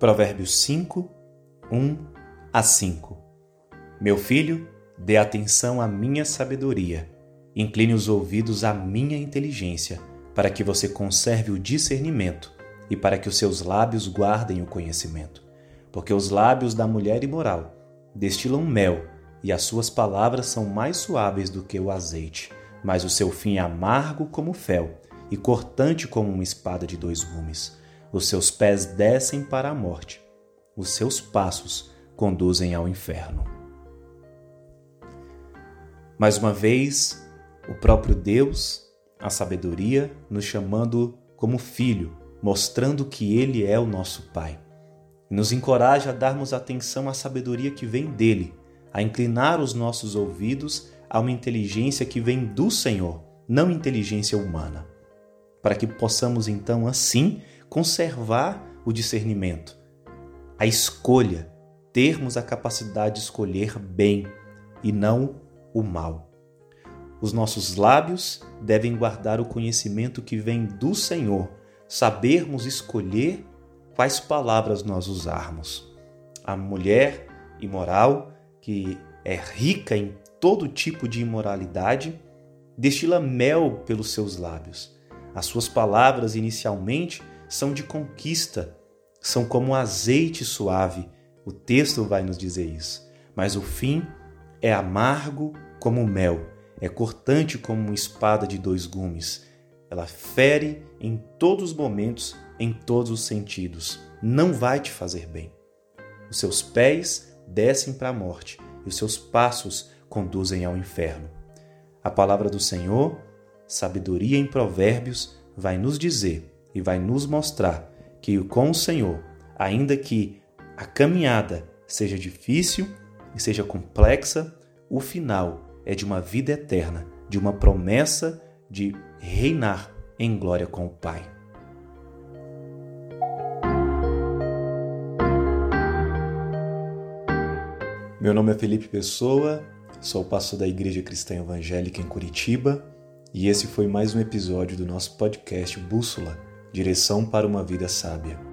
Provérbios 5, 1 a 5. Meu filho, dê atenção à minha sabedoria, incline os ouvidos à minha inteligência, para que você conserve o discernimento e para que os seus lábios guardem o conhecimento. Porque os lábios da mulher imoral destilam mel, e as suas palavras são mais suaves do que o azeite, mas o seu fim é amargo como fel e cortante como uma espada de dois gumes. Os seus pés descem para a morte, os seus passos conduzem ao inferno. Mais uma vez, o próprio Deus, a sabedoria, nos chamando como filho, mostrando que Ele é o nosso Pai. Nos encoraja a darmos atenção à sabedoria que vem dele, a inclinar os nossos ouvidos a uma inteligência que vem do Senhor, não inteligência humana, para que possamos então assim conservar o discernimento, a escolha, termos a capacidade de escolher bem e não o mal. Os nossos lábios devem guardar o conhecimento que vem do Senhor, sabermos escolher quais palavras nós usarmos. A mulher imoral, que é rica em todo tipo de imoralidade, destila mel pelos seus lábios. As suas palavras inicialmente são de conquista, são como azeite suave. O texto vai nos dizer isso. Mas o fim é amargo como mel, é cortante como uma espada de dois gumes. Ela fere em todos os momentos, em todos os sentidos. Não vai te fazer bem. Os seus pés descem para a morte e os seus passos conduzem ao inferno. A palavra do Senhor, sabedoria em Provérbios, vai nos dizer e vai nos mostrar que com o Senhor, ainda que a caminhada seja difícil e seja complexa, o final é de uma vida eterna, de uma promessa de reinar em glória com o Pai. Meu nome é Felipe Pessoa, sou pastor da Igreja Cristã Evangélica em Curitiba e esse foi mais um episódio do nosso podcast Bússola Direção para uma Vida Sábia.